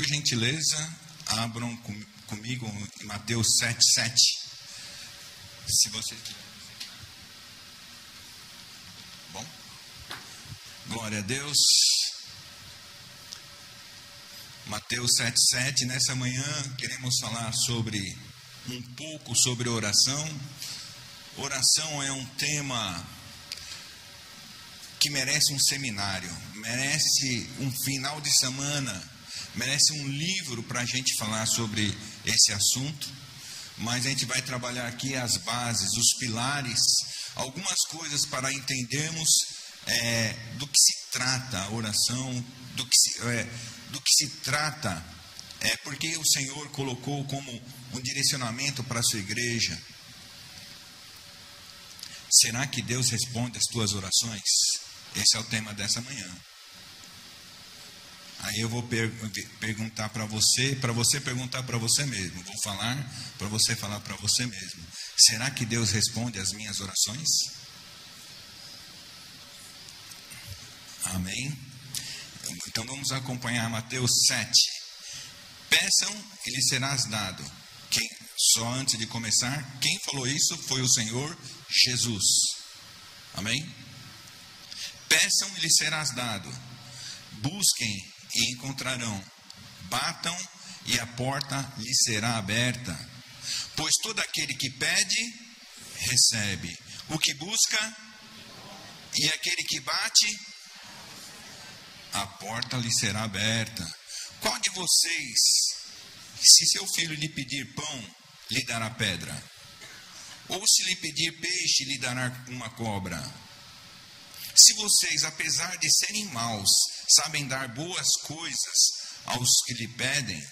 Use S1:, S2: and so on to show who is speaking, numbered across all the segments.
S1: por gentileza, abram com, comigo em Mateus 7, 7. Se você Bom, glória a Deus. Mateus 7, 7. Nessa manhã queremos falar sobre um pouco sobre oração. Oração é um tema que merece um seminário, merece um final de semana, merece um livro para a gente falar sobre esse assunto. Mas a gente vai trabalhar aqui as bases, os pilares, algumas coisas para entendermos é, do que se trata a oração, do que se, é, do que se trata, é, porque o Senhor colocou como um direcionamento para a sua igreja. Será que Deus responde às tuas orações? Esse é o tema dessa manhã. Aí eu vou per perguntar para você, para você perguntar para você mesmo. Vou falar para você falar para você mesmo. Será que Deus responde às minhas orações? Amém? Então vamos acompanhar Mateus 7. Peçam e lhes serás dado. Quem, só antes de começar, quem falou isso foi o Senhor Jesus. Amém? Peçam e lhes serás dado. Busquem e encontrarão. Batam e a porta lhes será aberta. Pois todo aquele que pede, recebe. O que busca e aquele que bate, a porta lhe será aberta. Qual de vocês, se seu filho lhe pedir pão, lhe dará pedra? Ou se lhe pedir peixe, lhe dará uma cobra? Se vocês, apesar de serem maus, sabem dar boas coisas aos que lhe pedem,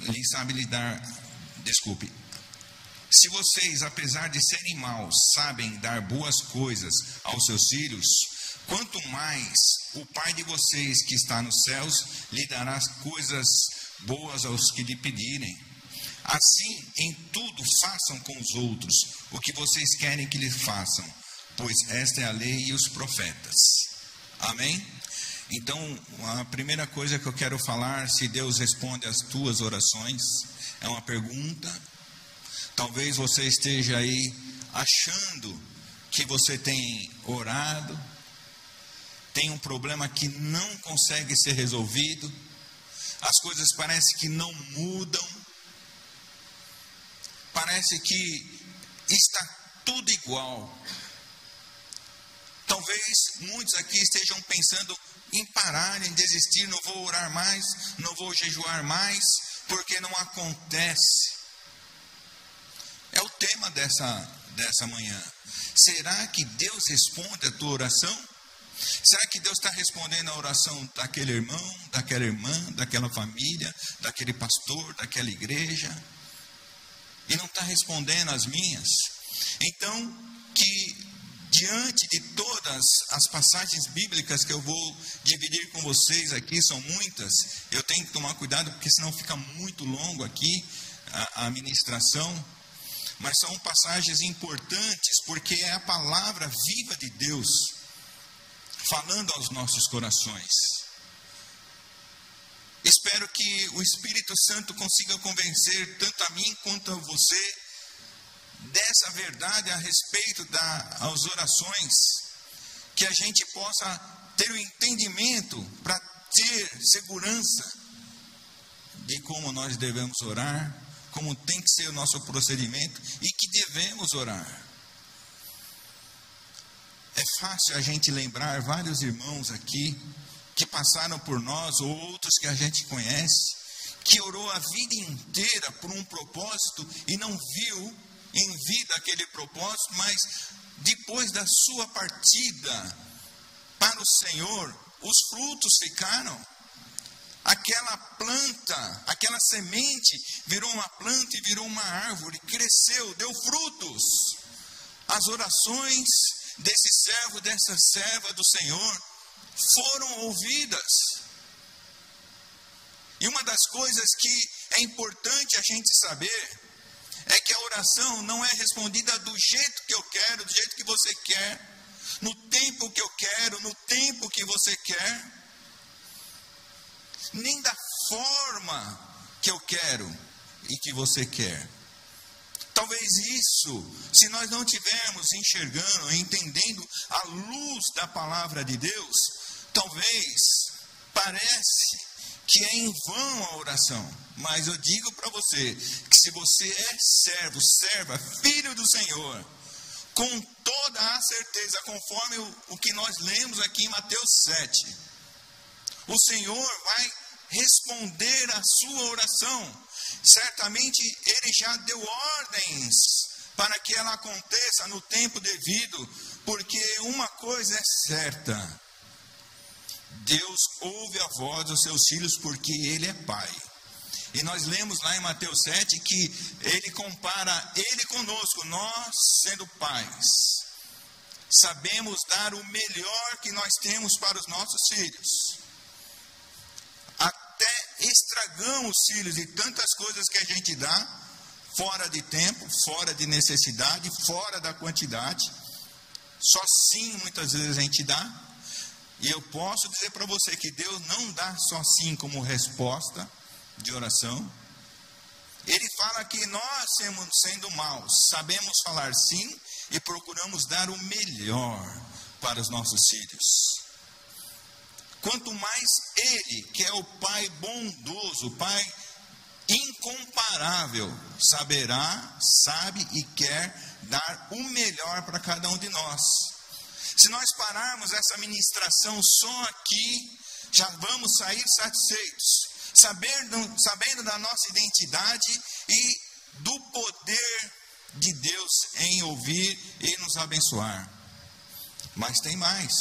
S1: lhe sabe lhe dar, desculpe, se vocês, apesar de serem maus, sabem dar boas coisas aos seus filhos, quanto mais o Pai de vocês que está nos céus lhe dará coisas boas aos que lhe pedirem. Assim, em tudo façam com os outros o que vocês querem que lhes façam, pois esta é a lei e os profetas. Amém? Então, a primeira coisa que eu quero falar, se Deus responde às tuas orações, é uma pergunta. Talvez você esteja aí achando que você tem orado, tem um problema que não consegue ser resolvido, as coisas parecem que não mudam, parece que está tudo igual. Talvez muitos aqui estejam pensando em parar, em desistir, não vou orar mais, não vou jejuar mais, porque não acontece. É o tema dessa, dessa manhã. Será que Deus responde a tua oração? Será que Deus está respondendo a oração daquele irmão, daquela irmã, daquela família, daquele pastor, daquela igreja? E não está respondendo as minhas? Então, que diante de todas as passagens bíblicas que eu vou dividir com vocês aqui, são muitas, eu tenho que tomar cuidado, porque senão fica muito longo aqui a, ministração. Mas são passagens importantes, porque é a palavra viva de Deus falando aos nossos corações. Espero que o Espírito Santo consiga convencer tanto a mim quanto a você dessa verdade a respeito das orações, que a gente possa ter o entendimento para ter segurança de como nós devemos orar, como tem que ser o nosso procedimento e que devemos orar. É fácil a gente lembrar vários irmãos aqui que passaram por nós, ou outros que a gente conhece, que orou a vida inteira por um propósito e não viu em vida aquele propósito, mas depois da sua partida para o Senhor, os frutos ficaram. Aquela planta, aquela semente virou uma planta e virou uma árvore, cresceu, deu frutos. As orações desse servo, dessa serva do Senhor foram ouvidas. E uma das coisas que é importante a gente saber é que a oração não é respondida do jeito que eu quero, do jeito que você quer, no tempo que eu quero, no tempo que você quer. nem da forma que eu quero e que você quer. Talvez isso, se nós não tivermos enxergando, entendendo a luz da palavra de Deus, talvez parece que é em vão a oração. Mas eu digo para você que se você é servo, serva, filho do Senhor, com toda a certeza, conforme o, o que nós lemos aqui em Mateus 7, o Senhor vai responder a sua oração certamente ele já deu ordens para que ela aconteça no tempo devido, porque uma coisa é certa: Deus ouve a voz dos seus filhos porque Ele é Pai. E nós lemos lá em Mateus 7 que Ele compara Ele conosco, nós sendo pais. Sabemos dar o melhor que nós temos para os nossos filhos estragamos os filhos de tantas coisas que a gente dá, fora de tempo, fora de necessidade, fora da quantidade. Só sim muitas vezes a gente dá. E eu posso dizer para você que Deus não dá só sim como resposta de oração. Ele fala que nós, sendo maus, sabemos falar sim e procuramos dar o melhor para os nossos filhos. Quanto mais Ele, que é o Pai bondoso, Pai incomparável, saberá, sabe e quer dar o melhor para cada um de nós. Se nós pararmos essa ministração só aqui, já vamos sair satisfeitos, sabendo, sabendo da nossa identidade e do poder de Deus em ouvir e nos abençoar. Mas tem mais,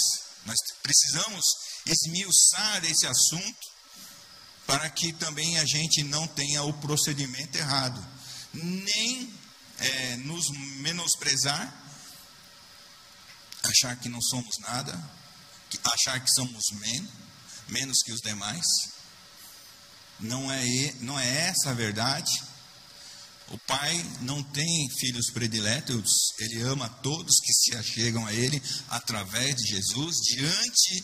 S1: nós precisamos esmiuçar esse assunto para que também a gente não tenha o procedimento errado, nem é, nos menosprezar, achar que não somos nada, achar que somos menos, menos que os demais. Não é, não é essa a verdade. O Pai não tem filhos prediletos, Ele ama todos que se achegam a Ele através de Jesus, diante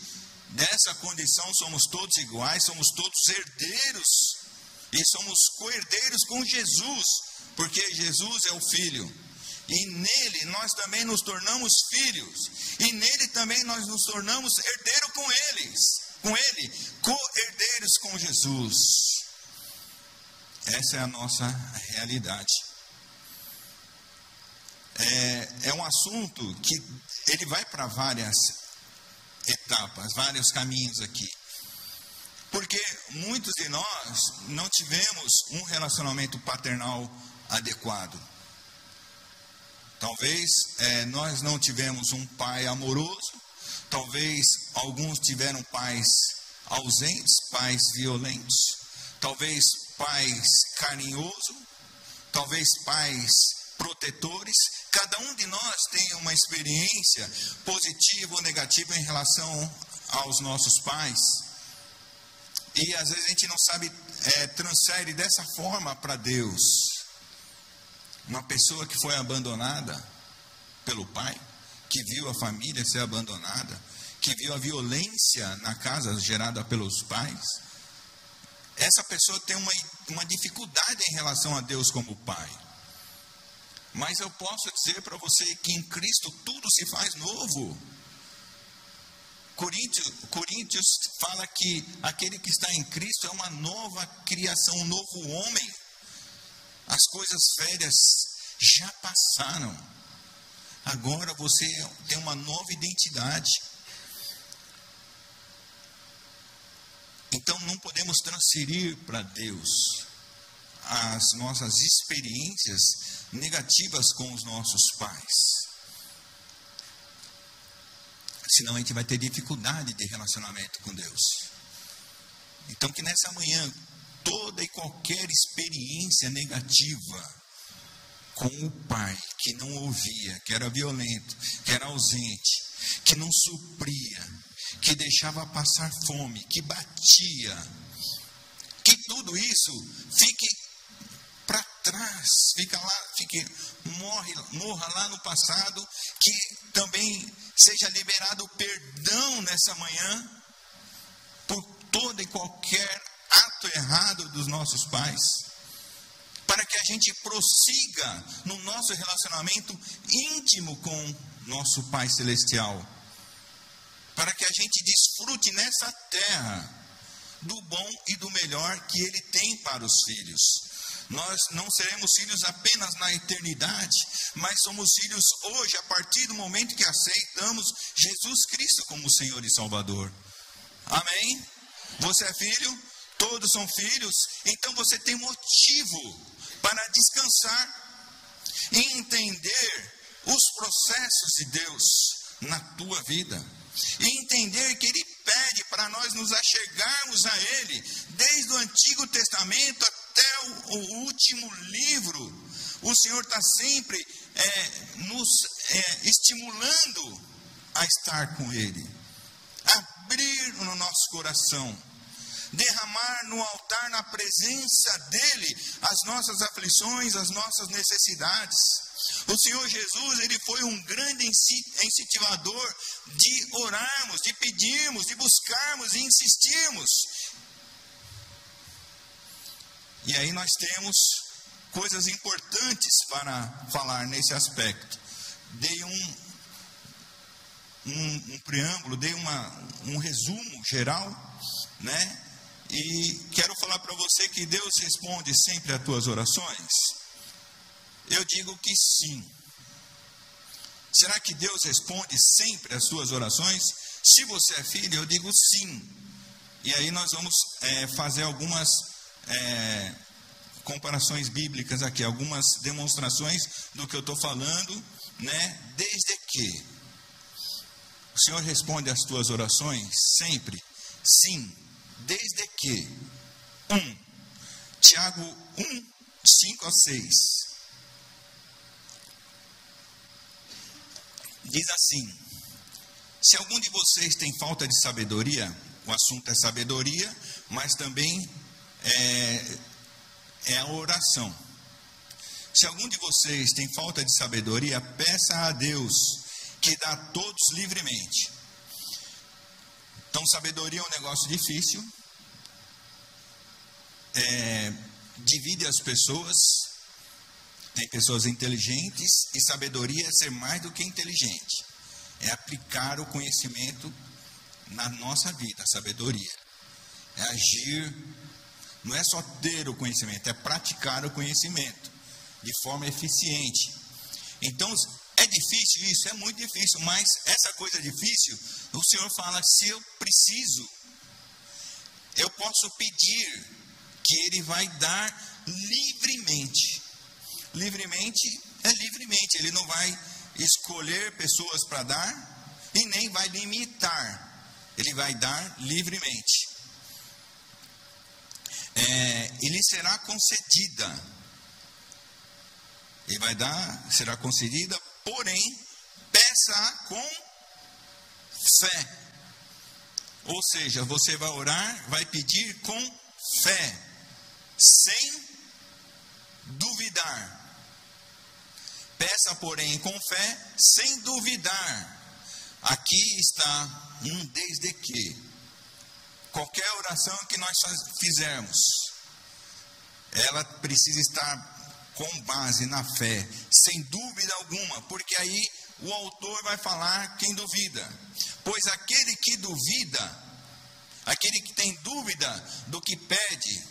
S1: Nessa condição somos todos iguais, somos todos herdeiros e somos co-herdeiros com Jesus, porque Jesus é o Filho. E nele nós também nos tornamos filhos. E nele também nós nos tornamos herdeiros com eles. Com ele, co-herdeiros com Jesus. Essa é a nossa realidade. É, é um assunto que ele vai para várias etapas, vários caminhos aqui. Porque muitos de nós não tivemos um relacionamento paternal adequado. Talvez é, nós não tivemos um pai amoroso, talvez alguns tiveram pais ausentes, pais violentos, talvez pais carinhosos, talvez pais protetores, Cada um de nós tem uma experiência positiva ou negativa em relação aos nossos pais. E às vezes a gente não sabe, é, transfere dessa forma para Deus. Uma pessoa que foi abandonada pelo pai, que viu a família ser abandonada, que viu a violência na casa gerada pelos pais. Essa pessoa tem uma, uma dificuldade em relação a Deus como pai. Mas eu posso dizer para você que em Cristo tudo se faz novo. Coríntios, Coríntios fala que aquele que está em Cristo é uma nova criação, um novo homem. As coisas velhas já passaram. Agora você tem uma nova identidade. Então não podemos transferir para Deus as nossas experiências negativas com os nossos pais. Senão a gente vai ter dificuldade de relacionamento com Deus. Então, que nessa manhã, toda e qualquer experiência negativa com o pai que não ouvia, que era violento, que era ausente, que não supria, que deixava passar fome, que batia, que tudo isso fique trás, fica lá, fique, morre, morra lá no passado, que também seja liberado o perdão nessa manhã por toda e qualquer trato errado dos nossos pais, para que a gente prossiga no nosso relacionamento íntimo com nosso Pai Celestial, para que a gente desfrute nessa terra do bom e do melhor que Ele tem para os filhos. Nós não seremos filhos apenas na eternidade, mas somos filhos hoje, a partir do momento que aceitamos Jesus Cristo como Senhor e Salvador. Amém? Você é filho? Todos são filhos, então você tem motivo para descansar e entender os processos de Deus na tua vida. E entender que Ele pede para nós nos achegarmos a Ele, desde o Antigo Testamento até o, o último livro. O Senhor está sempre é, nos é, estimulando a estar com Ele, abrir no nosso coração, derramar no altar, na presença dEle, as nossas aflições, as nossas necessidades. O Senhor Jesus, ele foi um grande incentivador de orarmos, de pedirmos, de buscarmos e insistirmos. E aí nós temos coisas importantes para falar nesse aspecto. Dei um, um, um preâmbulo, dei uma, um resumo geral, né? E quero falar para você que Deus responde sempre às tuas orações. Eu digo que sim. Será que Deus responde sempre às suas orações? Se você é filho, eu digo sim. E aí nós vamos é, fazer algumas é, comparações bíblicas aqui, algumas demonstrações do que eu estou falando, né? Desde que o Senhor responde às tuas orações sempre, sim, desde que um, Tiago 1, 5 a 6. Diz assim: Se algum de vocês tem falta de sabedoria, o assunto é sabedoria, mas também é, é a oração. Se algum de vocês tem falta de sabedoria, peça a Deus, que dá a todos livremente. Então, sabedoria é um negócio difícil, é, divide as pessoas. Tem pessoas inteligentes e sabedoria é ser mais do que inteligente, é aplicar o conhecimento na nossa vida, a sabedoria, é agir não é só ter o conhecimento, é praticar o conhecimento de forma eficiente. Então, é difícil isso? É muito difícil, mas essa coisa difícil, o Senhor fala: se eu preciso, eu posso pedir, que Ele vai dar livremente. Livremente é livremente, Ele não vai escolher pessoas para dar e nem vai limitar, Ele vai dar livremente é, ele será concedida. Ele vai dar, será concedida, porém, peça com fé. Ou seja, você vai orar, vai pedir com fé, sem duvidar. Peça, porém, com fé, sem duvidar. Aqui está um desde que qualquer oração que nós fizermos, ela precisa estar com base na fé, sem dúvida alguma, porque aí o autor vai falar quem duvida. Pois aquele que duvida, aquele que tem dúvida do que pede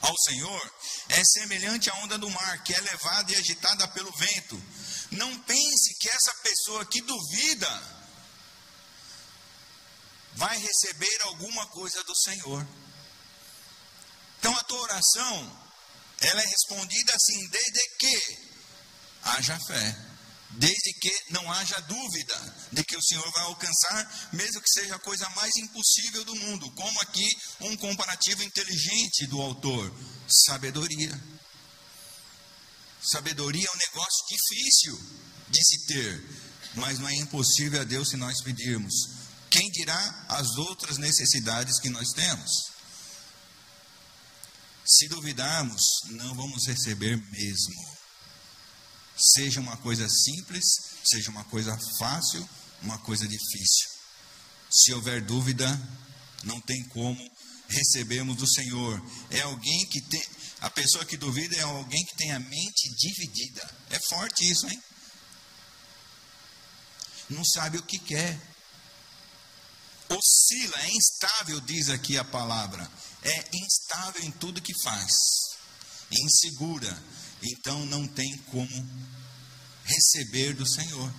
S1: ao Senhor, é semelhante à onda do mar, que é levada e agitada pelo vento. Não pense que essa pessoa que duvida vai receber alguma coisa do Senhor. Então a tua oração, ela é respondida assim, desde que haja fé, desde que não haja dúvida de que o Senhor vai alcançar, mesmo que seja a coisa mais impossível do mundo, como aqui um comparativo inteligente do autor, sabedoria. Sabedoria é um negócio difícil de se ter, mas não é impossível a Deus se nós pedirmos. Quem dirá as outras necessidades que nós temos? Se duvidarmos, não vamos receber mesmo. Seja uma coisa simples, seja uma coisa fácil, uma coisa difícil. Se houver dúvida, não tem como recebemos do Senhor. É alguém que tem. A pessoa que duvida é alguém que tem a mente dividida. É forte isso, hein? Não sabe o que quer. Oscila, é instável, diz aqui a palavra. É instável em tudo que faz. Insegura. Então não tem como receber do Senhor.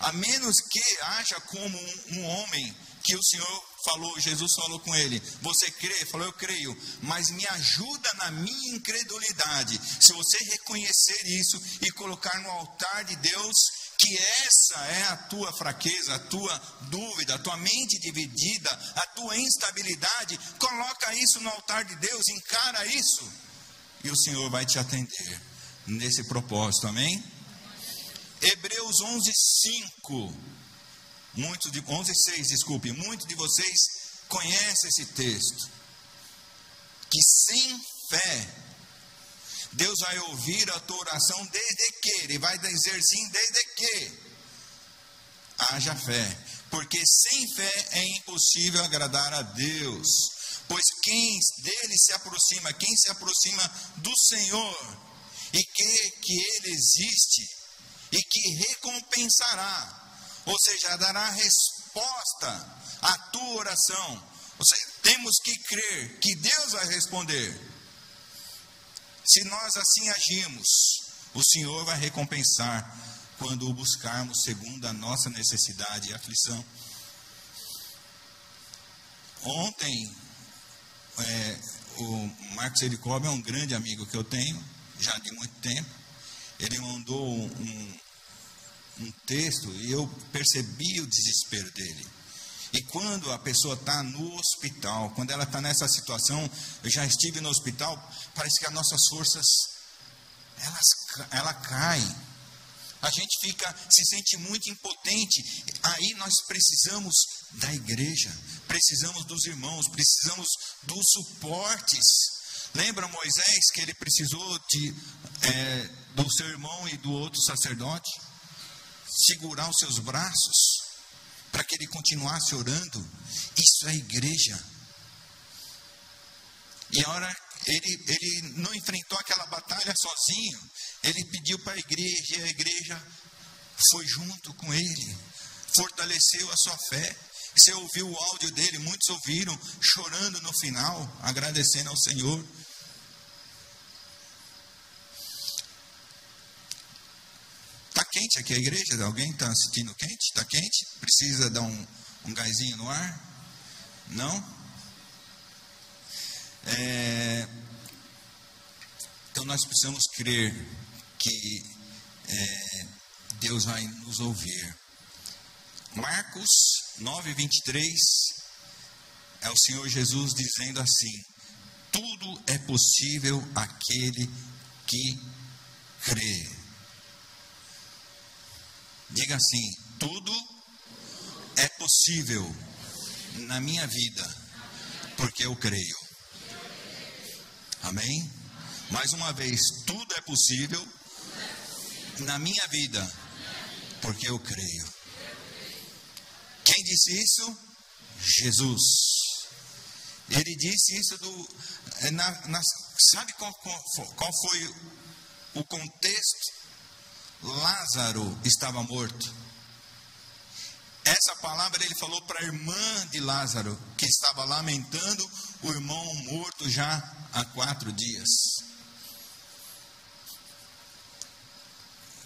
S1: A menos que haja como um, um homem que o Senhor falou, Jesus falou com ele: Você crê? Falou, eu creio, mas me ajuda na minha incredulidade. Se você reconhecer isso e colocar no altar de Deus, que essa é a tua fraqueza, a tua dúvida, a tua mente dividida, a tua instabilidade, coloca isso no altar de Deus, encara isso, e o Senhor vai te atender nesse propósito, amém? Hebreus 11, 5. Muitos de 11, 6, desculpe. Muitos de vocês conhecem esse texto. Que sem fé, Deus vai ouvir a tua oração desde que, Ele vai dizer sim desde que haja fé. Porque sem fé é impossível agradar a Deus. Pois quem dele se aproxima, quem se aproxima do Senhor, e que, que Ele existe, e que recompensará, ou seja, dará resposta à tua oração. Ou seja, temos que crer que Deus vai responder. Se nós assim agimos, o Senhor vai recompensar quando o buscarmos segundo a nossa necessidade e aflição. Ontem, é, o Marcos Ericob é um grande amigo que eu tenho, já de muito tempo ele mandou um, um texto e eu percebi o desespero dele. E quando a pessoa está no hospital, quando ela está nessa situação, eu já estive no hospital, parece que as nossas forças, elas, ela cai. A gente fica, se sente muito impotente. Aí nós precisamos da igreja, precisamos dos irmãos, precisamos dos suportes. Lembra Moisés que ele precisou de, é, do seu irmão e do outro sacerdote segurar os seus braços para que ele continuasse orando? Isso é igreja. E a hora ele, ele não enfrentou aquela batalha sozinho, ele pediu para a igreja e a igreja foi junto com ele, fortaleceu a sua fé. Você ouviu o áudio dele, muitos ouviram, chorando no final, agradecendo ao Senhor. Quente aqui a igreja? Alguém está sentindo quente? Está quente? Precisa dar um, um gásinho no ar? Não? É, então nós precisamos crer que é, Deus vai nos ouvir. Marcos 9, 23 é o Senhor Jesus dizendo assim: Tudo é possível aquele que crê. Diga assim: tudo é possível na minha vida, porque eu creio. Amém? Mais uma vez, tudo é possível na minha vida, porque eu creio. Quem disse isso? Jesus. Ele disse isso do. Eh, na, na, sabe qual, qual, qual foi o contexto Lázaro estava morto. Essa palavra ele falou para a irmã de Lázaro, que estava lamentando o irmão morto já há quatro dias.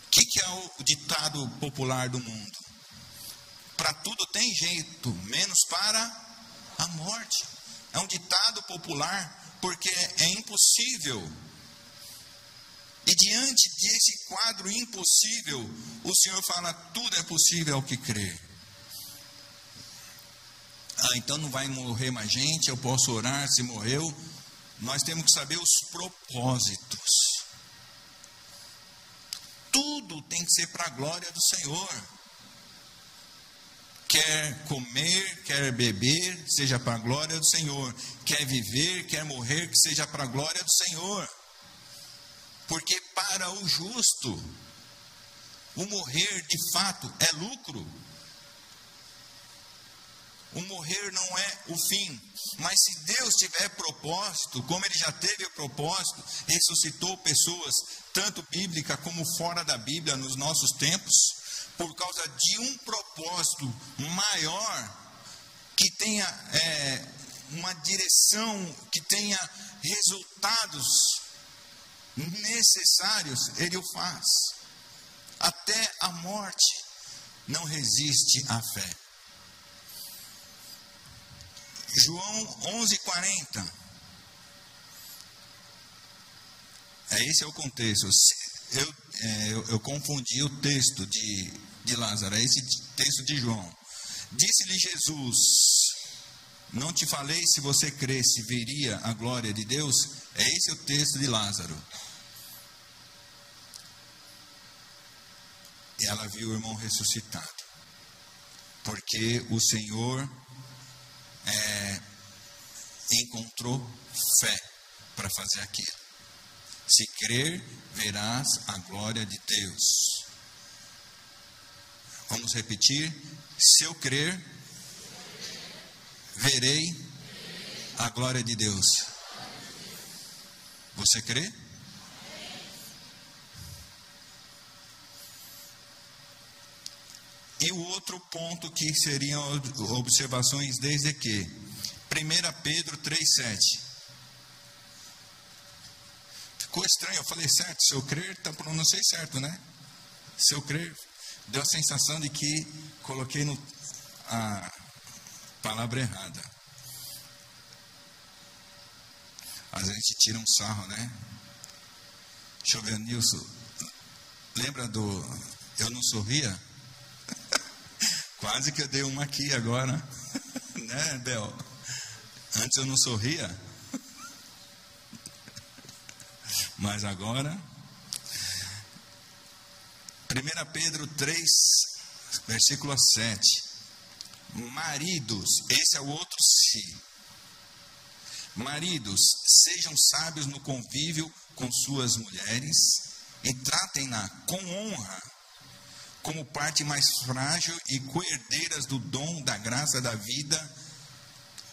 S1: O que, que é o ditado popular do mundo? Para tudo tem jeito, menos para a morte. É um ditado popular porque é impossível e diante desse quadro impossível, o Senhor fala: tudo é possível ao que crê. Ah, então não vai morrer mais gente, eu posso orar se morreu. Nós temos que saber os propósitos. Tudo tem que ser para a glória do Senhor. Quer comer, quer beber, seja para a glória do Senhor. Quer viver, quer morrer, que seja para a glória do Senhor. Porque para o justo, o morrer de fato é lucro. o morrer não é o fim. Mas se Deus tiver propósito, como Ele já teve o propósito, ressuscitou pessoas, tanto bíblica como fora da Bíblia, nos nossos tempos, por causa de um propósito maior, que tenha é, uma direção, que tenha resultados necessários, Ele o faz. Até a morte não resiste à fé. João 11:40. É esse é o contexto. Eu, é, eu, eu, confundi o texto de, de Lázaro, é esse texto de João. Disse-lhe Jesus: Não te falei se você cresce, veria a glória de Deus? É esse o texto de Lázaro. Ela viu o irmão ressuscitado. Porque o Senhor é, encontrou fé para fazer aquilo. Se crer, verás a glória de Deus. Vamos repetir? Se eu crer, verei a glória de Deus. Você crê? E o outro ponto que seriam observações desde que 1 Pedro 3,7. Ficou estranho, eu falei certo, se eu crer, tá, pronunciei certo, né? Se eu crer, deu a sensação de que coloquei no, a palavra errada. Às vezes a gente tira um sarro, né? Deixa eu ver, Nilson. Lembra do Eu Não Sorria? Quase que eu dei uma aqui agora, né, Bel? Antes eu não sorria, mas agora. 1 Pedro 3, versículo 7. Maridos, esse é o outro se. Maridos, sejam sábios no convívio com suas mulheres e tratem-na com honra como parte mais frágil e coerdeiras do dom da graça da vida,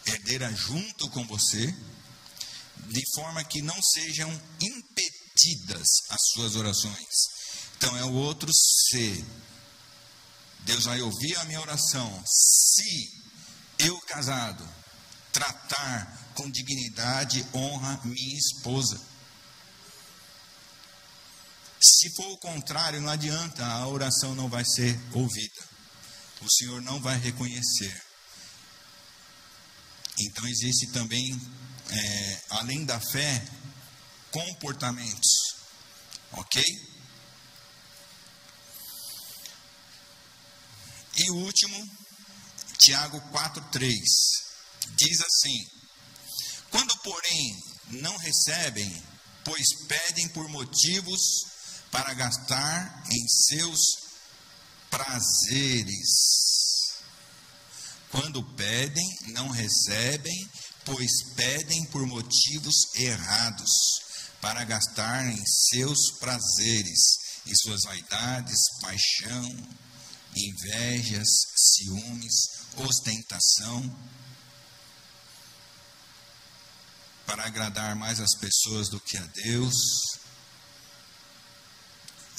S1: herdeira junto com você, de forma que não sejam impedidas as suas orações. Então é o outro se. Deus vai ouvir a minha oração se eu casado tratar com dignidade, honra minha esposa. Se for o contrário, não adianta, a oração não vai ser ouvida. O Senhor não vai reconhecer. Então existe também, é, além da fé, comportamentos. Ok? E o último, Tiago 4,3. Diz assim: Quando, porém, não recebem, pois pedem por motivos para gastar em seus prazeres. Quando pedem, não recebem, pois pedem por motivos errados, para gastar em seus prazeres e suas vaidades, paixão, invejas, ciúmes, ostentação, para agradar mais as pessoas do que a Deus,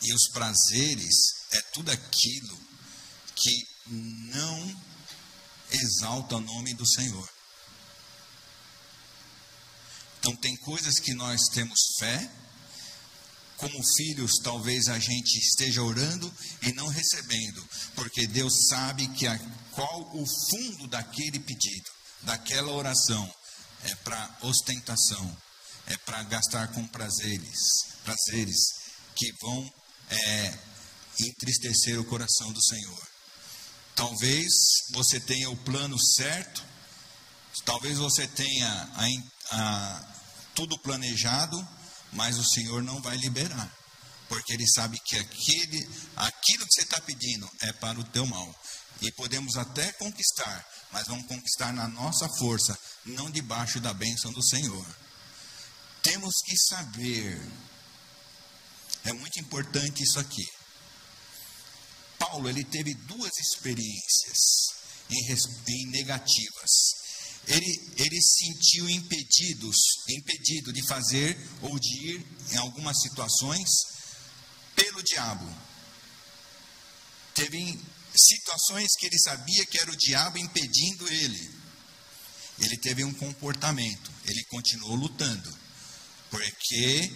S1: e os prazeres é tudo aquilo que não exalta o nome do Senhor. Então, tem coisas que nós temos fé, como filhos, talvez a gente esteja orando e não recebendo, porque Deus sabe que a, qual o fundo daquele pedido, daquela oração, é para ostentação, é para gastar com prazeres, prazeres que vão é, entristecer o coração do Senhor. Talvez você tenha o plano certo, talvez você tenha a, a, tudo planejado, mas o Senhor não vai liberar, porque Ele sabe que aquele, aquilo que você está pedindo é para o teu mal. E podemos até conquistar, mas vamos conquistar na nossa força, não debaixo da bênção do Senhor. Temos que saber é muito importante isso aqui. Paulo, ele teve duas experiências. em, em negativas. Ele, ele sentiu impedidos, impedido de fazer ou de ir em algumas situações pelo diabo. Teve situações que ele sabia que era o diabo impedindo ele. Ele teve um comportamento, ele continuou lutando, porque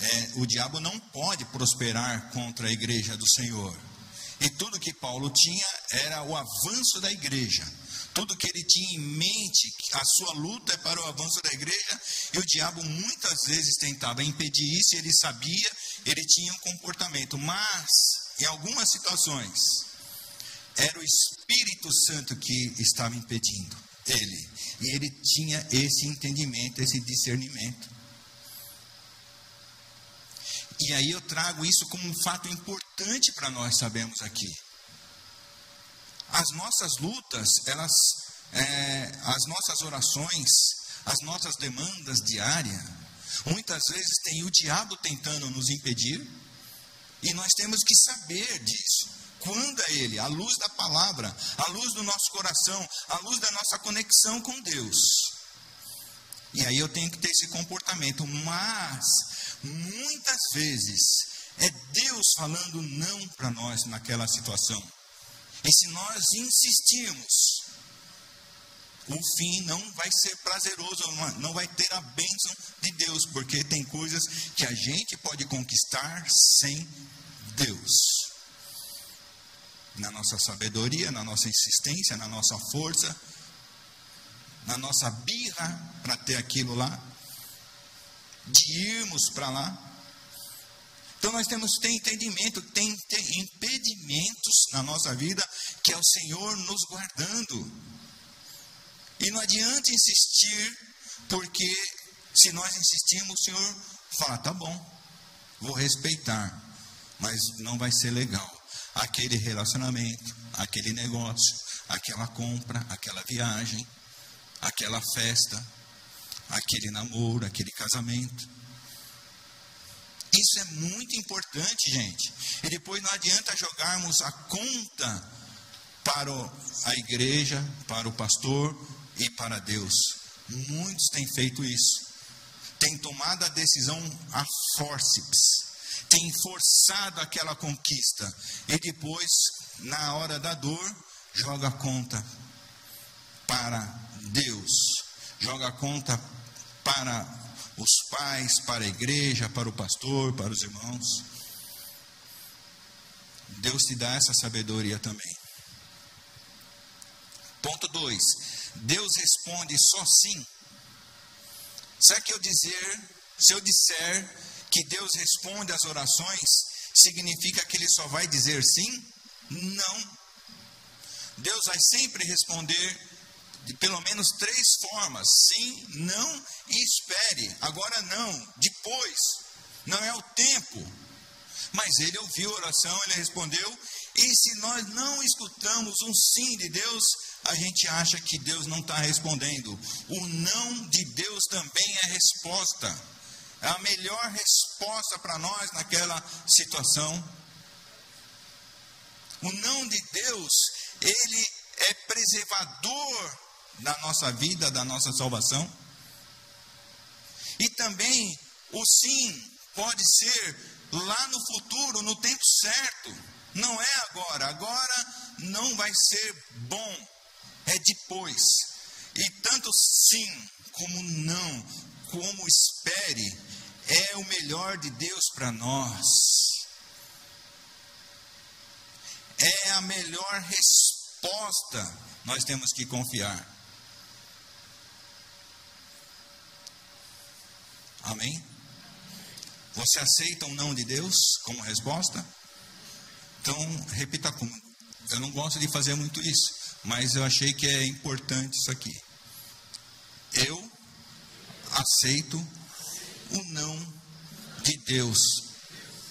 S1: é, o diabo não pode prosperar contra a igreja do Senhor. E tudo que Paulo tinha era o avanço da igreja. Tudo que ele tinha em mente, a sua luta é para o avanço da igreja, e o diabo muitas vezes tentava impedir isso, ele sabia, ele tinha um comportamento, mas em algumas situações era o Espírito Santo que estava impedindo ele, e ele tinha esse entendimento, esse discernimento. E aí eu trago isso como um fato importante para nós sabermos aqui. As nossas lutas, elas, é, as nossas orações, as nossas demandas diárias, muitas vezes tem o diabo tentando nos impedir, e nós temos que saber disso. Quando é Ele, a luz da palavra, a luz do nosso coração, a luz da nossa conexão com Deus. E aí eu tenho que ter esse comportamento, mas muitas vezes é Deus falando não para nós naquela situação. E se nós insistirmos, o fim não vai ser prazeroso, não vai ter a bênção de Deus, porque tem coisas que a gente pode conquistar sem Deus. Na nossa sabedoria, na nossa insistência, na nossa força, na nossa birra para ter aquilo lá, de irmos para lá. Então nós temos que ter entendimento, tem, tem impedimentos na nossa vida que é o Senhor nos guardando. E não adianta insistir, porque se nós insistirmos, o Senhor fala: tá bom, vou respeitar, mas não vai ser legal. Aquele relacionamento, aquele negócio, aquela compra, aquela viagem, aquela festa, aquele namoro, aquele casamento. Isso é muito importante, gente. E depois não adianta jogarmos a conta para a igreja, para o pastor e para Deus. Muitos têm feito isso. Têm tomado a decisão a forceps. Têm forçado aquela conquista. E depois, na hora da dor, joga a conta para Deus. Joga a conta para os pais, para a igreja, para o pastor, para os irmãos. Deus te dá essa sabedoria também. Ponto 2. Deus responde só sim. Será que eu dizer, se eu disser que Deus responde às orações, significa que ele só vai dizer sim? Não. Deus vai sempre responder de pelo menos três formas: sim, não e espere. Agora não, depois. Não é o tempo. Mas ele ouviu a oração, ele respondeu. E se nós não escutamos um sim de Deus, a gente acha que Deus não está respondendo. O não de Deus também é resposta. É a melhor resposta para nós naquela situação. O não de Deus, ele é preservador da nossa vida, da nossa salvação. E também o sim pode ser lá no futuro, no tempo certo. Não é agora. Agora não vai ser bom. É depois. E tanto sim como não, como espere, é o melhor de Deus para nós. É a melhor resposta. Nós temos que confiar. Amém? Você aceita um não de Deus como resposta? Então, repita comigo. Eu não gosto de fazer muito isso, mas eu achei que é importante isso aqui. Eu aceito o não de Deus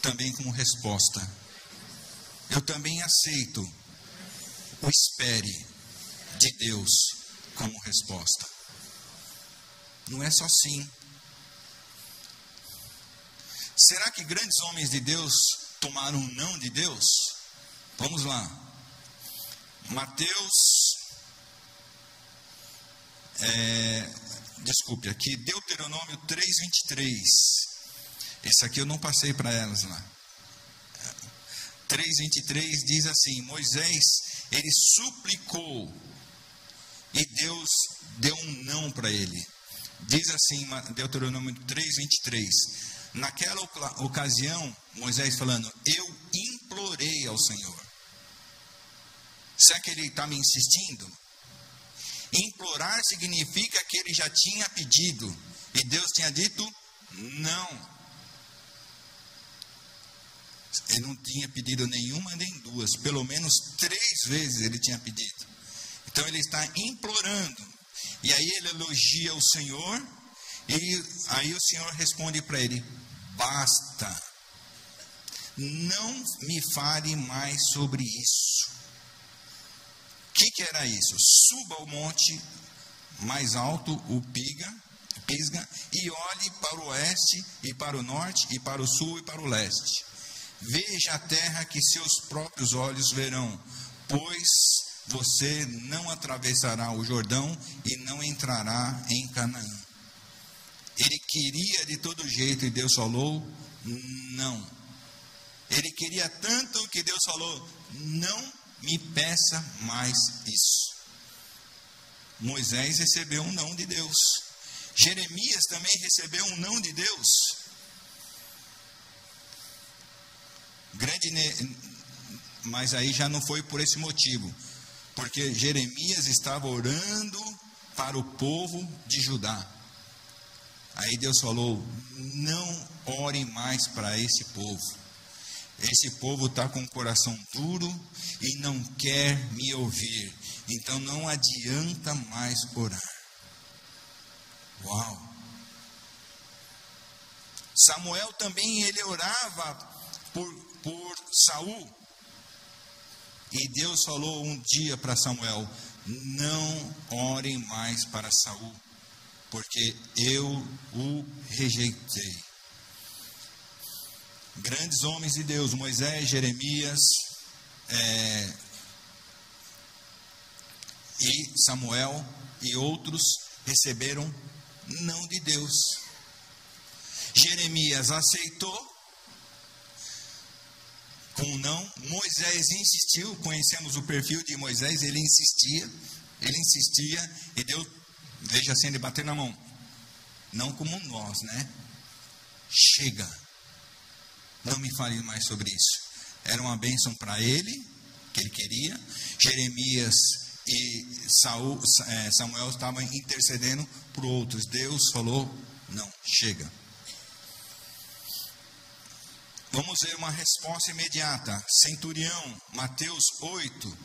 S1: também como resposta. Eu também aceito o espere de Deus como resposta. Não é só sim. Será que grandes homens de Deus tomaram um não de Deus? Vamos lá. Mateus é, desculpe, aqui, Deuteronômio 3,23. Esse aqui eu não passei para elas lá. 3,23 diz assim: Moisés, ele suplicou, e Deus deu um não para ele. Diz assim, Deuteronômio 3,23. Naquela ocasião, Moisés falando: Eu implorei ao Senhor. Será que ele está me insistindo? Implorar significa que ele já tinha pedido e Deus tinha dito não. Ele não tinha pedido nenhuma nem duas, pelo menos três vezes ele tinha pedido. Então ele está implorando. E aí ele elogia o Senhor, e aí o Senhor responde para ele: basta, não me fale mais sobre isso. O que, que era isso? Suba ao monte mais alto, o Piga, Pisga, e olhe para o oeste, e para o norte, e para o sul, e para o leste. Veja a terra que seus próprios olhos verão, pois você não atravessará o Jordão e não entrará em Canaã. Ele queria de todo jeito e Deus falou: não. Ele queria tanto que Deus falou: não me peça mais isso. Moisés recebeu um não de Deus. Jeremias também recebeu um não de Deus. Grande, mas aí já não foi por esse motivo, porque Jeremias estava orando para o povo de Judá. Aí Deus falou: não ore mais para esse povo. Esse povo está com o coração duro e não quer me ouvir. Então não adianta mais orar. Uau! Samuel também ele orava por, por Saul. E Deus falou um dia para Samuel: Não orem mais para Saul, porque eu o rejeitei grandes homens de Deus, Moisés, Jeremias é, e Samuel e outros receberam não de Deus. Jeremias aceitou com não, Moisés insistiu, conhecemos o perfil de Moisés, ele insistia, ele insistia e Deus, veja assim, ele bater na mão, não como nós, né? Chega, não me fale mais sobre isso. Era uma bênção para ele, que ele queria. Jeremias e Saul, é, Samuel estavam intercedendo por outros. Deus falou: não, chega. Vamos ver uma resposta imediata. Centurião, Mateus 8,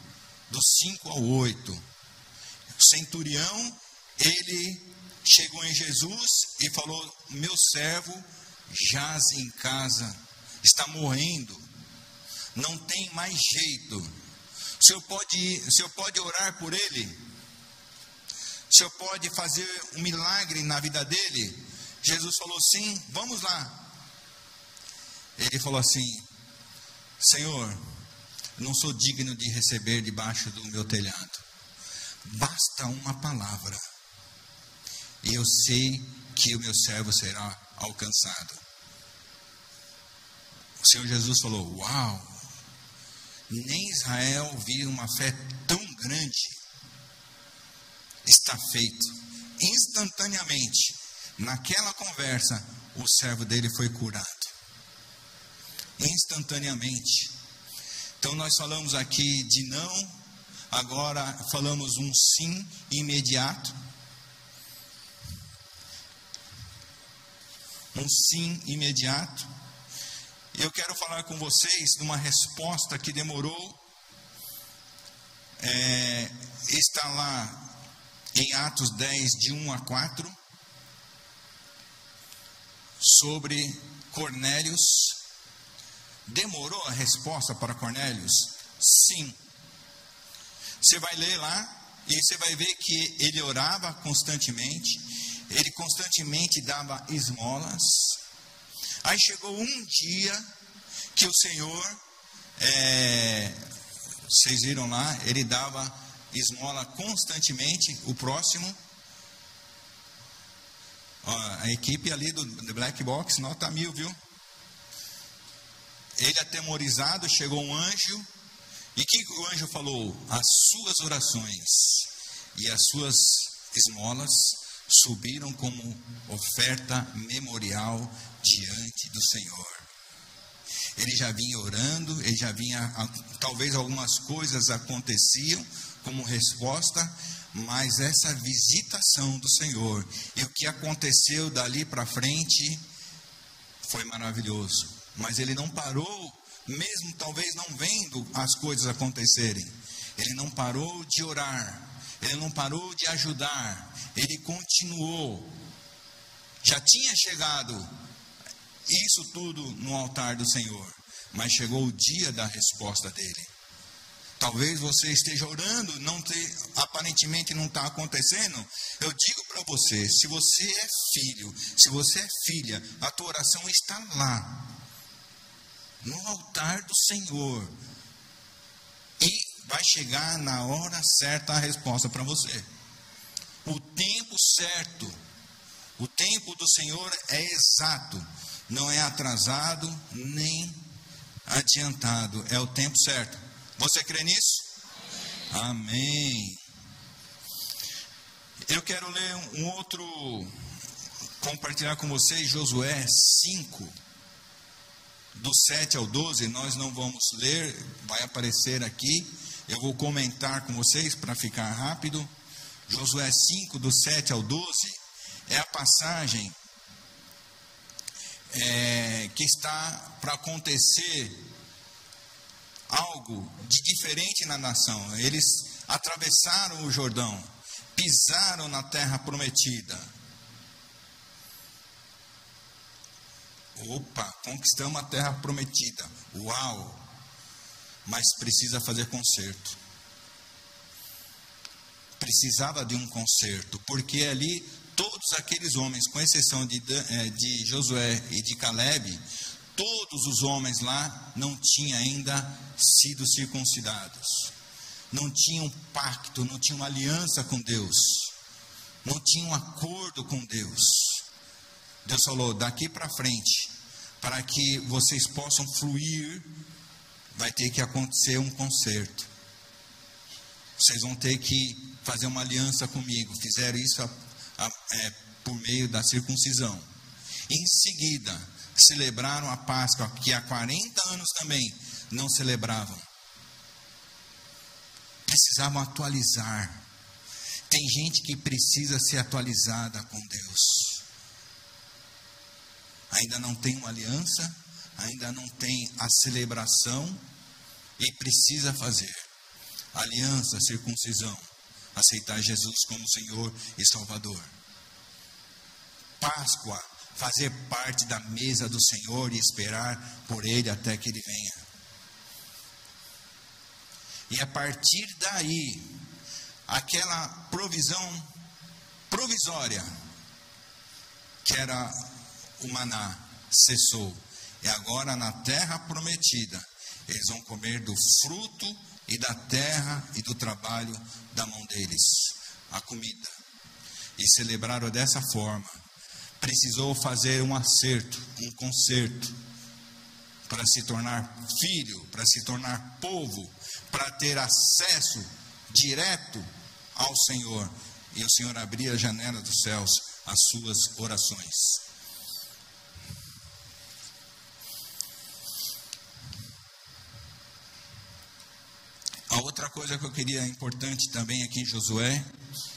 S1: do 5 ao 8. O centurião, ele chegou em Jesus e falou: Meu servo jaz em casa está morrendo, não tem mais jeito. O senhor pode, o senhor pode orar por ele? O senhor pode fazer um milagre na vida dele? Jesus falou: sim, vamos lá. Ele falou assim: Senhor, não sou digno de receber debaixo do meu telhado. Basta uma palavra, e eu sei que o meu servo será alcançado. O Senhor Jesus falou: Uau! Nem Israel viu uma fé tão grande. Está feito. Instantaneamente, naquela conversa, o servo dele foi curado. Instantaneamente. Então, nós falamos aqui de não, agora falamos um sim imediato. Um sim imediato. Eu quero falar com vocês de uma resposta que demorou. É, está lá em Atos 10, de 1 a 4, sobre Cornélios. Demorou a resposta para Cornélios? Sim. Você vai ler lá e você vai ver que ele orava constantemente, ele constantemente dava esmolas Aí chegou um dia que o Senhor, é, vocês viram lá, ele dava esmola constantemente, o próximo, a equipe ali do Black Box, nota mil, viu? Ele atemorizado, chegou um anjo. E que o anjo falou? As suas orações e as suas esmolas subiram como oferta memorial diante do Senhor. Ele já vinha orando, ele já vinha, talvez algumas coisas aconteciam como resposta, mas essa visitação do Senhor e o que aconteceu dali para frente foi maravilhoso. Mas ele não parou, mesmo talvez não vendo as coisas acontecerem, ele não parou de orar, ele não parou de ajudar, ele continuou. Já tinha chegado isso tudo no altar do Senhor, mas chegou o dia da resposta dele. Talvez você esteja orando, não te, aparentemente não está acontecendo. Eu digo para você: se você é filho, se você é filha, a tua oração está lá, no altar do Senhor, e vai chegar na hora certa a resposta para você. O tempo certo, o tempo do Senhor é exato, não é atrasado nem adiantado, é o tempo certo. Você crê nisso? Amém. Eu quero ler um outro, compartilhar com vocês Josué 5, do 7 ao 12. Nós não vamos ler, vai aparecer aqui. Eu vou comentar com vocês para ficar rápido. Josué 5, do 7 ao 12, é a passagem é, que está para acontecer algo de diferente na nação. Eles atravessaram o Jordão, pisaram na terra prometida. Opa, conquistamos a terra prometida. Uau! Mas precisa fazer conserto. Precisava de um conserto, porque ali todos aqueles homens, com exceção de, eh, de Josué e de Caleb, todos os homens lá não tinham ainda sido circuncidados. Não tinham pacto, não tinham aliança com Deus. Não tinham acordo com Deus. Deus falou: daqui para frente, para que vocês possam fluir, vai ter que acontecer um conserto. Vocês vão ter que fazer uma aliança comigo. Fizeram isso a, a, é, por meio da circuncisão. Em seguida, celebraram a Páscoa, que há 40 anos também não celebravam. Precisavam atualizar. Tem gente que precisa ser atualizada com Deus. Ainda não tem uma aliança, ainda não tem a celebração e precisa fazer aliança, circuncisão, aceitar Jesus como Senhor e Salvador. Páscoa fazer parte da mesa do Senhor e esperar por Ele até que Ele venha. E a partir daí, aquela provisão provisória, que era o maná, cessou. E agora na terra prometida, eles vão comer do fruto e da terra e do trabalho da mão deles, a comida. E celebraram dessa forma precisou fazer um acerto, um conserto, para se tornar filho, para se tornar povo, para ter acesso direto ao Senhor. E o Senhor abria a janela dos céus às suas orações. A outra coisa que eu queria importante também aqui em Josué,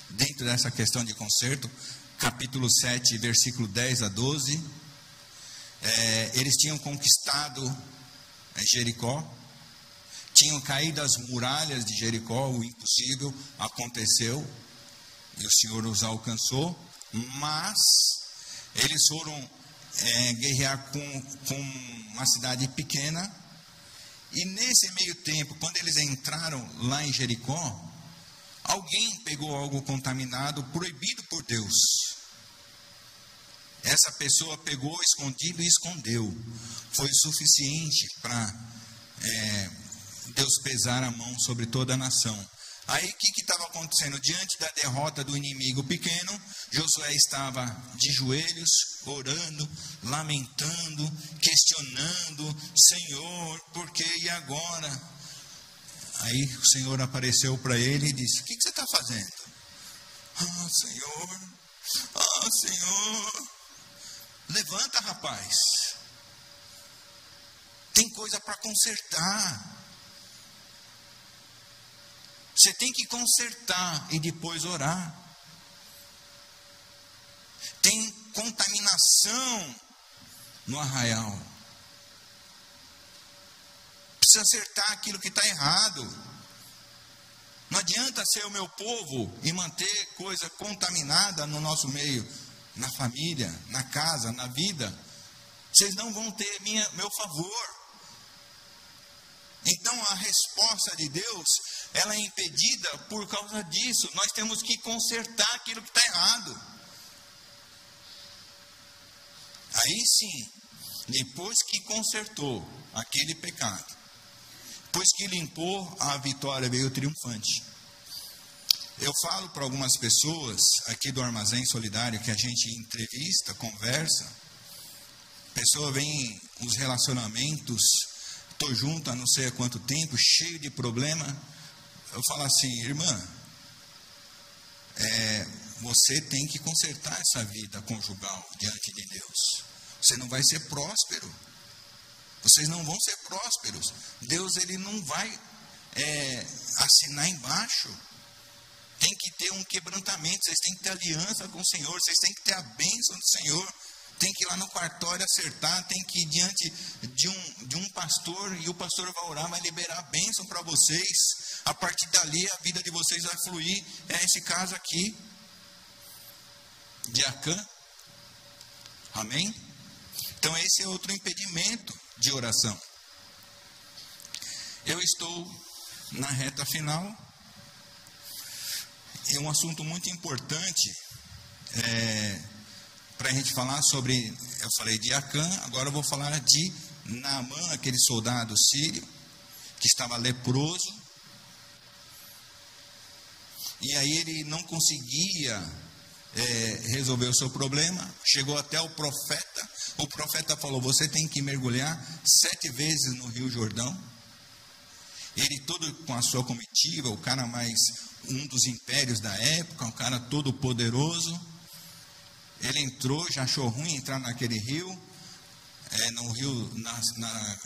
S1: dentro dessa questão de conserto, capítulo 7, versículo 10 a 12. É, eles tinham conquistado é, Jericó, tinham caído as muralhas de Jericó, o impossível aconteceu, e o Senhor os alcançou, mas eles foram é, guerrear com, com uma cidade pequena, e nesse meio tempo, quando eles entraram lá em Jericó, Alguém pegou algo contaminado, proibido por Deus. Essa pessoa pegou escondido e escondeu. Foi suficiente para é, Deus pesar a mão sobre toda a nação. Aí o que estava acontecendo? Diante da derrota do inimigo pequeno, Josué estava de joelhos, orando, lamentando, questionando: Senhor, por que e agora? Aí o Senhor apareceu para ele e disse: O que, que você está fazendo? Ah, Senhor, ah, Senhor, levanta, rapaz. Tem coisa para consertar. Você tem que consertar e depois orar. Tem contaminação no arraial. Precisa acertar aquilo que está errado. Não adianta ser o meu povo e manter coisa contaminada no nosso meio, na família, na casa, na vida. Vocês não vão ter minha, meu favor. Então a resposta de Deus, ela é impedida por causa disso. Nós temos que consertar aquilo que está errado. Aí sim, depois que consertou aquele pecado, depois que limpou, a vitória veio triunfante. Eu falo para algumas pessoas aqui do Armazém Solidário que a gente entrevista, conversa. A pessoa vem os relacionamentos estou junto há não sei há quanto tempo, cheio de problema. Eu falo assim, irmã, é, você tem que consertar essa vida conjugal diante de Deus. Você não vai ser próspero. Vocês não vão ser prósperos. Deus ele não vai é, assinar embaixo. Tem que ter um quebrantamento. Vocês têm que ter aliança com o Senhor. Vocês têm que ter a bênção do Senhor tem que ir lá no quartório acertar, tem que ir diante de um, de um pastor e o pastor vai orar, vai liberar a bênção para vocês. A partir dali a vida de vocês vai fluir. É esse caso aqui de Acã. Amém? Então esse é outro impedimento de oração. Eu estou na reta final. É um assunto muito importante. É, para a gente falar sobre, eu falei de Acã, agora eu vou falar de Naamã, aquele soldado sírio, que estava leproso. E aí ele não conseguia é, resolver o seu problema, chegou até o profeta. O profeta falou: Você tem que mergulhar sete vezes no Rio Jordão. Ele, todo com a sua comitiva, o cara mais um dos impérios da época, um cara todo poderoso. Ele entrou, já achou ruim entrar naquele rio. É, no rio, na, na,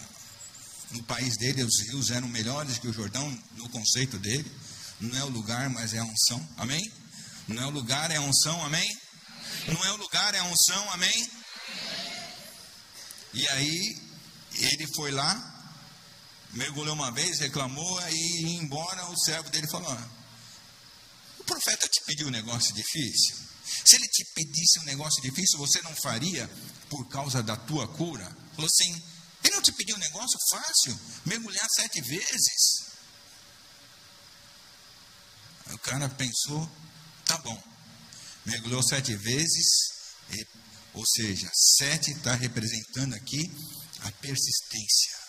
S1: no país dele, os rios eram melhores que o Jordão, no conceito dele. Não é o lugar, mas é a unção. Amém? Não é o lugar, é a unção. Amém? Não é o lugar, é a unção. Amém? E aí, ele foi lá, mergulhou uma vez, reclamou, ia embora, o servo dele falou: O profeta te pediu um negócio difícil. Se ele te pedisse um negócio difícil, você não faria por causa da tua cura? Falou assim: ele não te pediu um negócio fácil, mergulhar sete vezes. O cara pensou: tá bom, mergulhou sete vezes, e, ou seja, sete está representando aqui a persistência.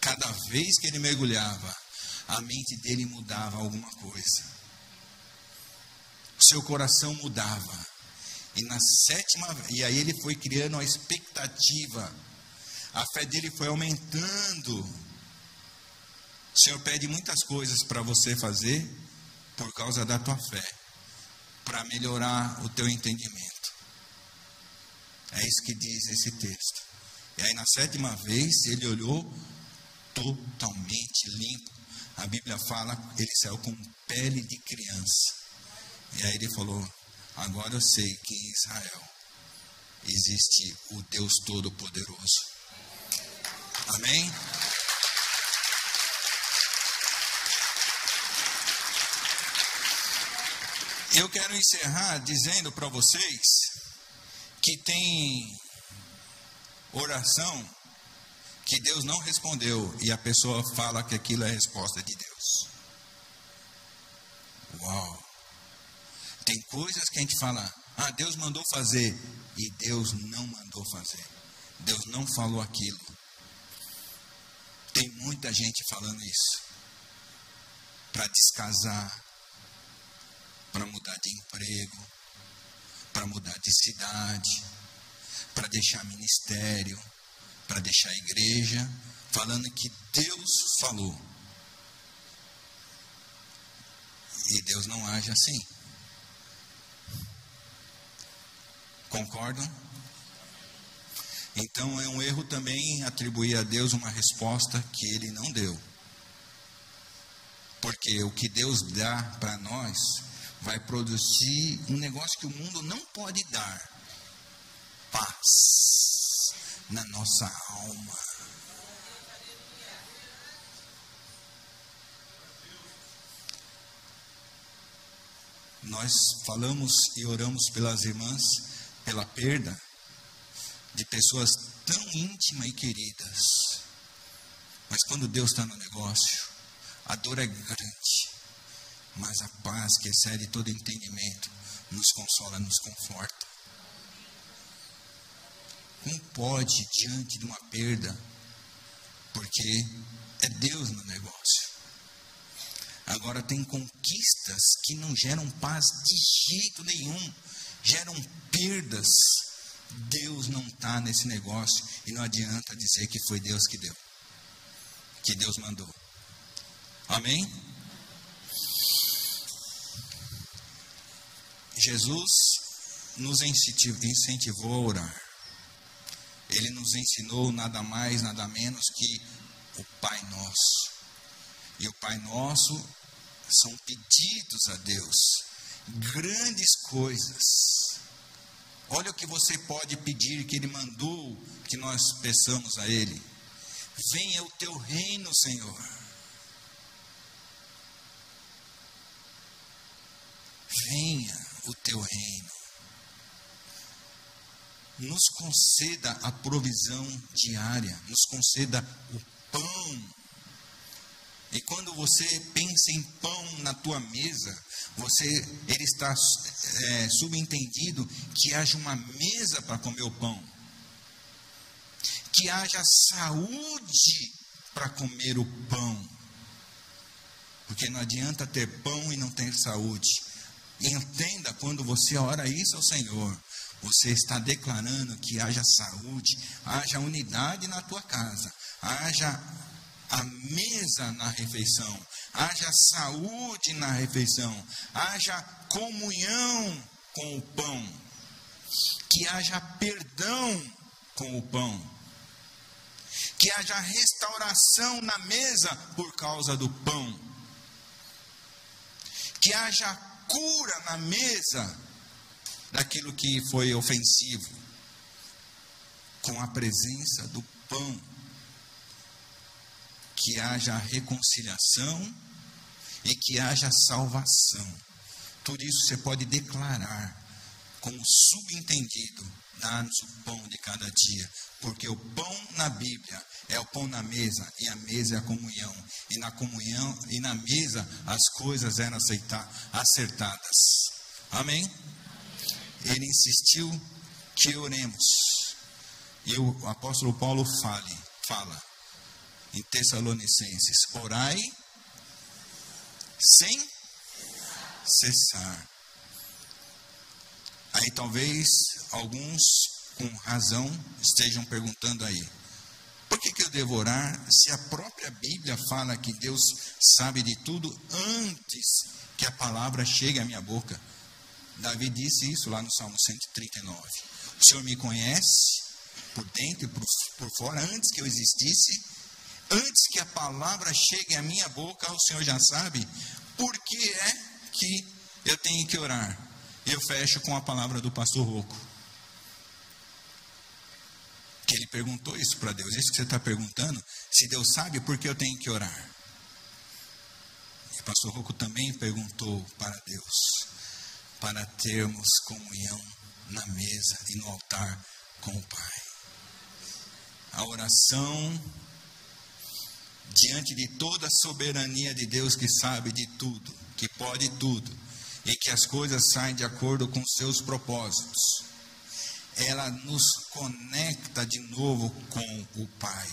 S1: Cada vez que ele mergulhava, a mente dele mudava alguma coisa seu coração mudava. E na sétima, e aí ele foi criando uma expectativa. A fé dele foi aumentando. O Senhor pede muitas coisas para você fazer por causa da tua fé, para melhorar o teu entendimento. É isso que diz esse texto. E aí na sétima vez ele olhou totalmente limpo. A Bíblia fala, ele saiu com pele de criança. E aí ele falou: Agora eu sei que em Israel existe o Deus Todo-Poderoso. Amém? Eu quero encerrar dizendo para vocês que tem oração que Deus não respondeu e a pessoa fala que aquilo é resposta de Deus. Uau! Tem coisas que a gente fala, ah, Deus mandou fazer, e Deus não mandou fazer. Deus não falou aquilo. Tem muita gente falando isso. para descasar, para mudar de emprego, para mudar de cidade, para deixar ministério, para deixar igreja, falando que Deus falou. E Deus não age assim. Concordam? Então é um erro também atribuir a Deus uma resposta que ele não deu. Porque o que Deus dá para nós vai produzir um negócio que o mundo não pode dar: paz na nossa alma. Nós falamos e oramos pelas irmãs pela perda de pessoas tão íntimas e queridas. Mas quando Deus está no negócio, a dor é grande, mas a paz que excede todo entendimento nos consola, nos conforta. Como pode diante de uma perda? Porque é Deus no negócio. Agora tem conquistas que não geram paz de jeito nenhum, geram perdas. Deus não está nesse negócio e não adianta dizer que foi Deus que deu, que Deus mandou. Amém? Jesus nos incentivou a orar. Ele nos ensinou nada mais, nada menos que o Pai Nosso. E o Pai Nosso são pedidos a Deus, grandes coisas. Olha o que você pode pedir que Ele mandou que nós peçamos a Ele. Venha o teu reino, Senhor. venha o teu reino. Nos conceda a provisão diária, nos conceda o pão. E quando você pensa em pão na tua mesa, você ele está é, subentendido que haja uma mesa para comer o pão, que haja saúde para comer o pão, porque não adianta ter pão e não ter saúde. Entenda quando você ora isso ao Senhor, você está declarando que haja saúde, haja unidade na tua casa, haja a mesa na refeição, haja saúde na refeição, haja comunhão com o pão, que haja perdão com o pão, que haja restauração na mesa por causa do pão, que haja cura na mesa daquilo que foi ofensivo, com a presença do pão. Que haja reconciliação e que haja salvação. Tudo isso você pode declarar como subentendido, dá-nos o pão de cada dia, porque o pão na Bíblia é o pão na mesa, e a mesa é a comunhão. E na comunhão e na mesa as coisas eram acertadas. Amém? Ele insistiu que oremos. E o apóstolo Paulo fale, fala em Tessalonicenses: orai sem cessar. Aí talvez alguns com razão estejam perguntando aí: por que, que eu devo orar se a própria Bíblia fala que Deus sabe de tudo antes que a palavra chegue à minha boca? Davi disse isso lá no Salmo 139. O Senhor me conhece por dentro e por, por fora, antes que eu existisse, antes que a palavra chegue à minha boca, o Senhor já sabe por que é que eu tenho que orar. Eu fecho com a palavra do pastor Roco que ele perguntou isso para Deus. Isso que você está perguntando, se Deus sabe por que eu tenho que orar. E o pastor Rocco também perguntou para Deus, para termos comunhão na mesa e no altar com o Pai. A oração diante de toda a soberania de Deus que sabe de tudo, que pode tudo, e que as coisas saem de acordo com seus propósitos ela nos conecta de novo com o Pai.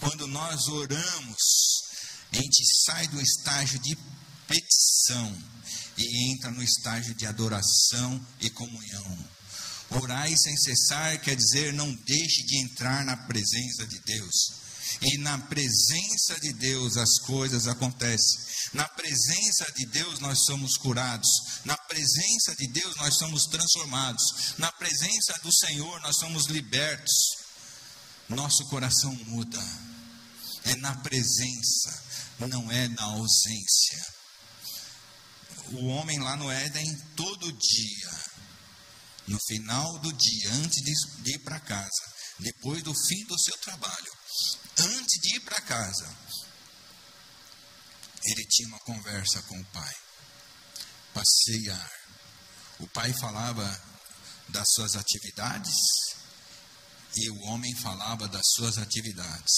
S1: Quando nós oramos, A gente sai do estágio de petição e entra no estágio de adoração e comunhão. Orai sem cessar quer dizer não deixe de entrar na presença de Deus. E na presença de Deus as coisas acontecem. Na presença de Deus nós somos curados. Na presença de Deus nós somos transformados. Na presença do Senhor nós somos libertos. Nosso coração muda. É na presença, não é na ausência. O homem lá no Éden, todo dia, no final do dia, antes de ir para casa, depois do fim do seu trabalho, antes de ir para casa, ele tinha uma conversa com o pai. Passear. O pai falava das suas atividades e o homem falava das suas atividades.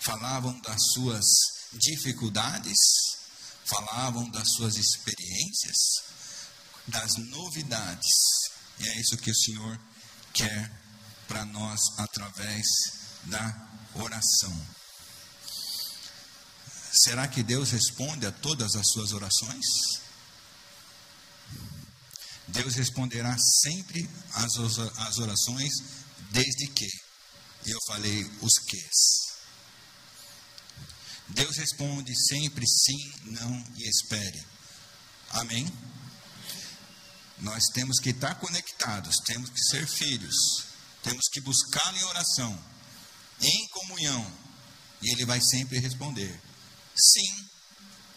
S1: Falavam das suas dificuldades, falavam das suas experiências, das novidades. E é isso que o Senhor quer para nós através da oração. Será que Deus responde a todas as suas orações? Deus responderá sempre às orações, desde que. E eu falei os quês. Deus responde sempre sim, não e espere. Amém? Nós temos que estar conectados, temos que ser filhos, temos que buscá-lo em oração, em comunhão, e Ele vai sempre responder: sim,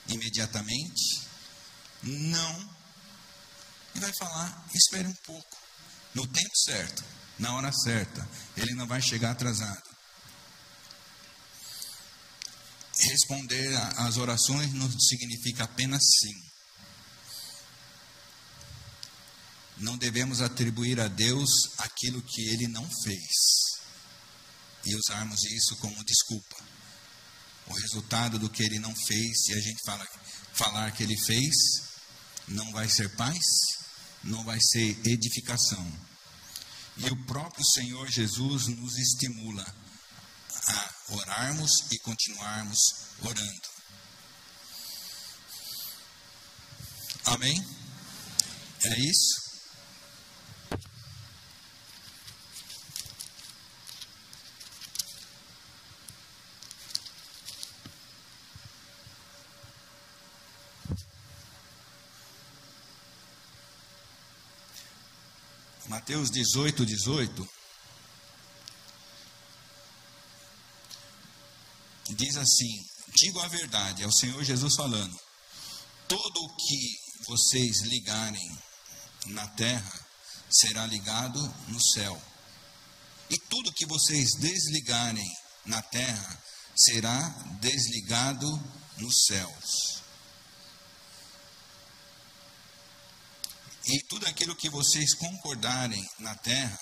S1: imediatamente, não, e vai falar: espere um pouco, no tempo certo, na hora certa, Ele não vai chegar atrasado. Responder às orações não significa apenas sim. Não devemos atribuir a Deus aquilo que Ele não fez e usarmos isso como desculpa. O resultado do que Ele não fez, se a gente fala, falar que Ele fez, não vai ser paz, não vai ser edificação. E o próprio Senhor Jesus nos estimula a orarmos e continuarmos orando. Amém? É isso? Mateus 18, 18. diz assim: Digo a verdade, é o Senhor Jesus falando. Todo o que vocês ligarem na terra será ligado no céu. E tudo que vocês desligarem na terra será desligado nos céus. E tudo aquilo que vocês concordarem na terra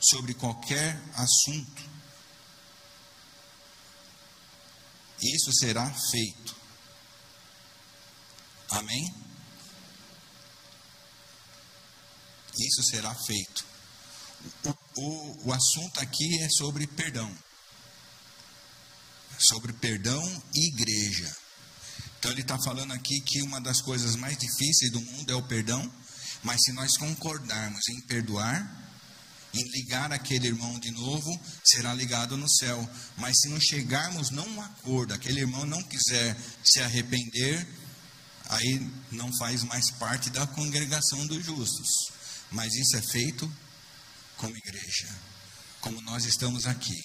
S1: sobre qualquer assunto isso será feito. Amém? Isso será feito. O, o, o assunto aqui é sobre perdão. Sobre perdão e igreja. Então ele está falando aqui que uma das coisas mais difíceis do mundo é o perdão, mas se nós concordarmos em perdoar, em ligar aquele irmão de novo, será ligado no céu. Mas se não chegarmos num acordo, aquele irmão não quiser se arrepender, aí não faz mais parte da congregação dos justos. Mas isso é feito como igreja, como nós estamos aqui.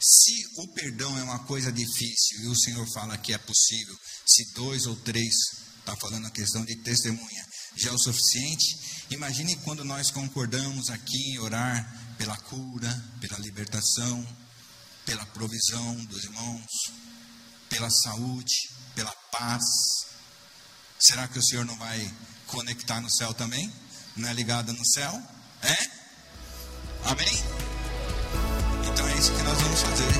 S1: Se o perdão é uma coisa difícil e o Senhor fala que é possível, se dois ou três, está falando a questão de testemunha, já é o suficiente, Imagine quando nós concordamos aqui em orar pela cura, pela libertação, pela provisão dos irmãos, pela saúde, pela paz. Será que o Senhor não vai conectar no céu também? Não é ligado no céu? É? Amém? Então é isso que nós vamos fazer.